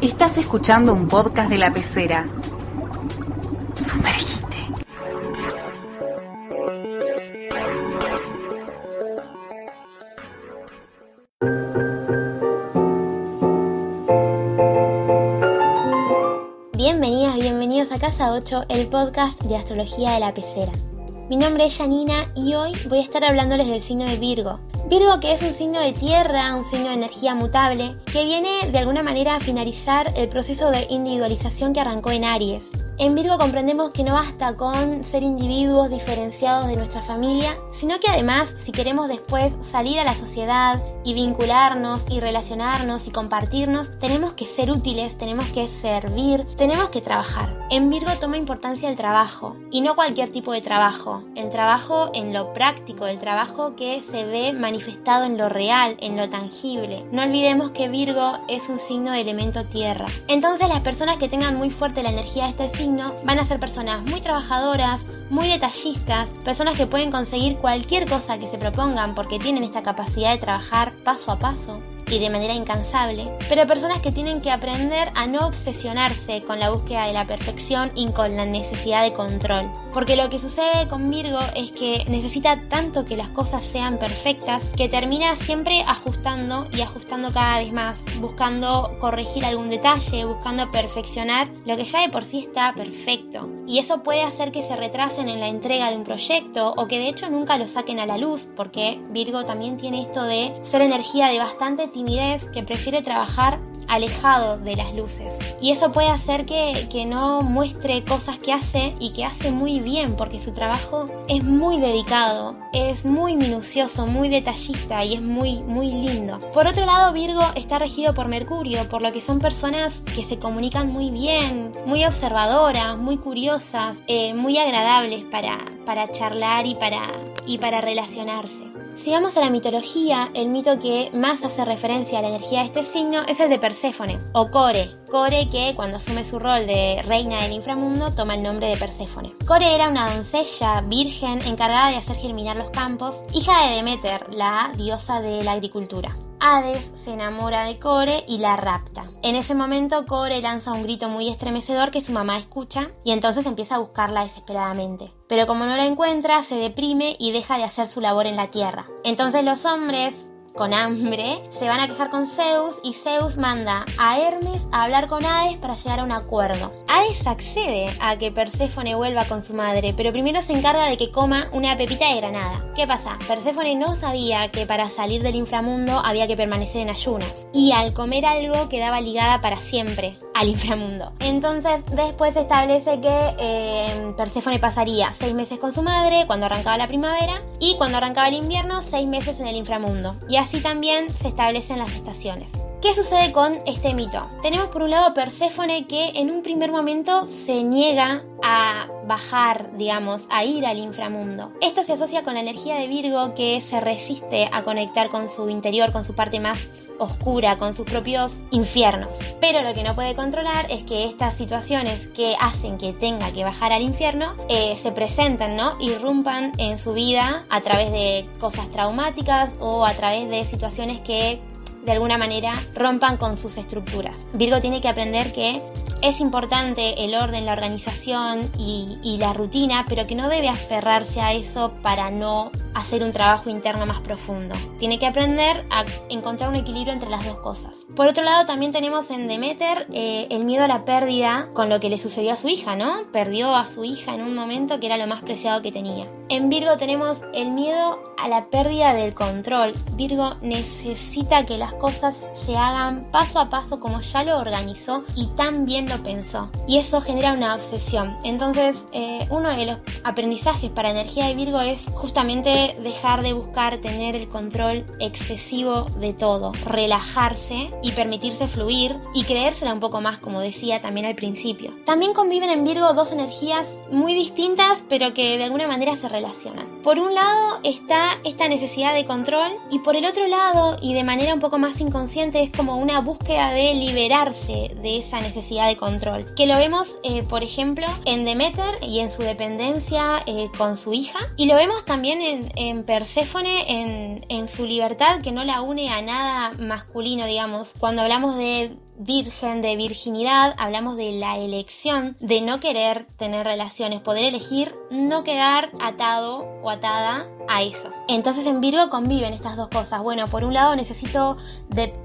Estás escuchando un podcast de la pecera. Sumergite. Bienvenidas, bienvenidos a Casa 8, el podcast de astrología de la pecera. Mi nombre es Janina y hoy voy a estar hablándoles del signo de Virgo, Virgo que es un signo de tierra, un signo de energía mutable, que viene de alguna manera a finalizar el proceso de individualización que arrancó en Aries. En Virgo comprendemos que no basta con ser individuos diferenciados de nuestra familia, sino que además si queremos después salir a la sociedad y vincularnos y relacionarnos y compartirnos, tenemos que ser útiles, tenemos que servir, tenemos que trabajar. En Virgo toma importancia el trabajo y no cualquier tipo de trabajo, el trabajo en lo práctico, el trabajo que se ve manifestado en lo real, en lo tangible. No olvidemos que Virgo es un signo de elemento tierra. Entonces las personas que tengan muy fuerte la energía de este signo van a ser personas muy trabajadoras, muy detallistas, personas que pueden conseguir cualquier cosa que se propongan porque tienen esta capacidad de trabajar paso a paso y de manera incansable, pero personas que tienen que aprender a no obsesionarse con la búsqueda de la perfección y con la necesidad de control. Porque lo que sucede con Virgo es que necesita tanto que las cosas sean perfectas que termina siempre ajustando y ajustando cada vez más, buscando corregir algún detalle, buscando perfeccionar lo que ya de por sí está perfecto. Y eso puede hacer que se retrasen en la entrega de un proyecto o que de hecho nunca lo saquen a la luz, porque Virgo también tiene esto de ser energía de bastante timidez que prefiere trabajar alejado de las luces. Y eso puede hacer que, que, no muestre cosas que hace y que hace muy bien, porque su trabajo es muy dedicado, es muy minucioso, muy detallista y es muy, muy lindo. Por otro lado, Virgo está regido por Mercurio, por lo que son personas que se comunican muy bien, muy observadoras, muy curiosas, eh, muy agradables para, para charlar y para, y para relacionarse. Si vamos a la mitología, el mito que más hace referencia a la energía de este signo es el de Perséfone, o Core. Core que cuando asume su rol de reina del inframundo toma el nombre de Perséfone. Core era una doncella virgen encargada de hacer germinar los campos, hija de Demeter, la diosa de la agricultura. Hades se enamora de Core y la rapta. En ese momento Core lanza un grito muy estremecedor que su mamá escucha y entonces empieza a buscarla desesperadamente. Pero como no la encuentra, se deprime y deja de hacer su labor en la tierra. Entonces los hombres con hambre, se van a quejar con Zeus y Zeus manda a Hermes a hablar con Hades para llegar a un acuerdo. Hades accede a que Perséfone vuelva con su madre, pero primero se encarga de que coma una pepita de granada. ¿Qué pasa? Perséfone no sabía que para salir del inframundo había que permanecer en ayunas y al comer algo quedaba ligada para siempre al inframundo. Entonces después se establece que eh, Perséfone pasaría seis meses con su madre cuando arrancaba la primavera y cuando arrancaba el invierno seis meses en el inframundo. Y así también se establecen las estaciones. ¿Qué sucede con este mito? Tenemos por un lado Perséfone que en un primer momento se niega a bajar, digamos, a ir al inframundo. Esto se asocia con la energía de Virgo que se resiste a conectar con su interior, con su parte más oscura, con sus propios infiernos. Pero lo que no puede controlar es que estas situaciones que hacen que tenga que bajar al infierno eh, se presenten, ¿no? Irrumpan en su vida a través de cosas traumáticas o a través de situaciones que de alguna manera rompan con sus estructuras. Virgo tiene que aprender que es importante el orden, la organización y, la rutina, pero que no debe aferrarse a eso para no hacer un trabajo interno más profundo. Tiene que aprender a encontrar un equilibrio entre las dos cosas. Por otro lado, también tenemos en Demeter eh, el miedo a la pérdida con lo que le sucedió a su hija, ¿no? Perdió a su hija en un momento que era lo más preciado que tenía. En Virgo tenemos el miedo a la pérdida del control. Virgo necesita que las cosas se hagan paso a paso como ya lo organizó y tan bien lo pensó. Y eso genera una obsesión. Entonces, eh, uno de los aprendizajes para energía de Virgo es justamente dejar de buscar tener el control excesivo de todo, relajarse y permitirse fluir y creérsela un poco más, como decía también al principio. También conviven en Virgo dos energías muy distintas, pero que de alguna manera se Por un lado está esta necesidad de control y por el otro lado, y de manera un poco más inconsciente, es como una búsqueda de liberarse de esa necesidad de control, que lo vemos, eh, por ejemplo, en Demeter y en su dependencia eh, con su hija, y lo vemos también en, en Perséfone, en su libertad que no la une a nada masculino, digamos. Cuando hablamos de virgen, de virginidad, hablamos de la elección, de no querer tener relaciones, poder elegir no quedar atado o atada a eso. Entonces en Virgo conviven estas dos cosas. Bueno, por un lado necesito,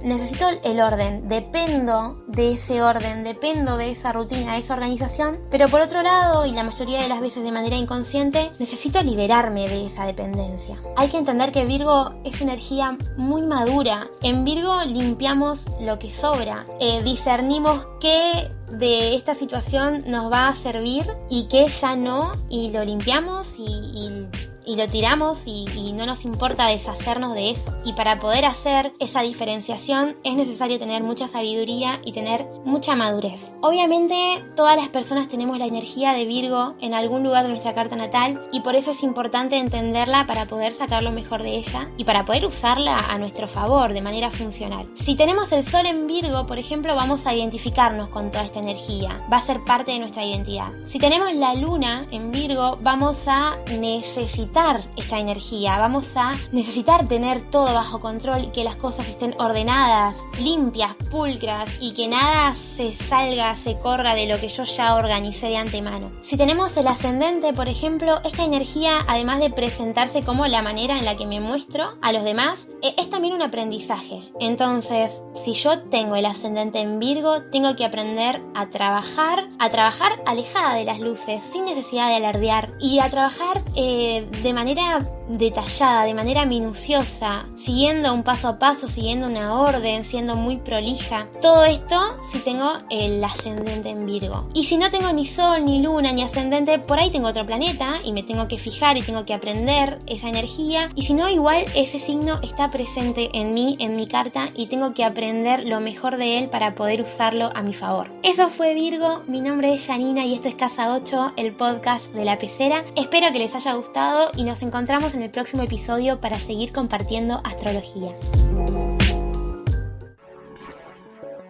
necesito el orden, dependo de ese orden, dependo de esa rutina, de esa organización, pero por otro lado, y la mayoría de las veces de manera inconsciente, necesito liberarme de esa dependencia. Hay que entender que Virgo es energía muy madura. En Virgo limpiamos lo que sobra, eh, discernimos qué de esta situación nos va a servir y qué ya no, y lo limpiamos y, y y lo tiramos y, no nos importa deshacernos de eso. Y para poder hacer esa diferenciación es necesario tener mucha sabiduría y tener mucha madurez. Obviamente todas las personas tenemos la energía de Virgo en algún lugar de nuestra carta natal y por eso es importante entenderla para poder sacar lo mejor de ella y para poder usarla a nuestro favor de manera funcional. Si tenemos el Sol en Virgo, por ejemplo, vamos a identificarnos con toda esta energía. Va a ser parte de nuestra identidad. Si tenemos la Luna en Virgo, vamos a necesitar esta energía, vamos a necesitar tener todo bajo control y que las cosas estén ordenadas, limpias, pulcras y que nada se salga, se corra de lo que yo ya organicé de antemano. Si tenemos el ascendente, por ejemplo, esta energía, además de presentarse como la manera en la que me muestro a los demás, e, es también un aprendizaje. Entonces, si yo tengo el ascendente en Virgo, tengo que aprender a trabajar, a trabajar alejada de las luces, sin necesidad de alardear y a trabajar eh, de manera detallada, de manera minuciosa, siguiendo un paso a paso, siguiendo una orden, siendo muy prolija. Todo esto si tengo el ascendente en Virgo. Y si no tengo ni sol, ni luna, ni ascendente, por ahí tengo otro planeta y me tengo que fijar y tengo que aprender esa energía. Y si no, igual ese signo está presente en mí, en mi carta, y tengo que aprender lo mejor de él para poder usarlo a mi favor. Eso fue Virgo, mi nombre es Janina y esto es Casa 8, el podcast de la pecera. Espero que les haya gustado y nos encontramos en el próximo episodio para seguir compartiendo astrología.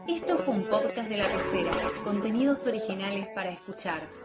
Esto fue un podcast de la pecera, contenidos originales para escuchar.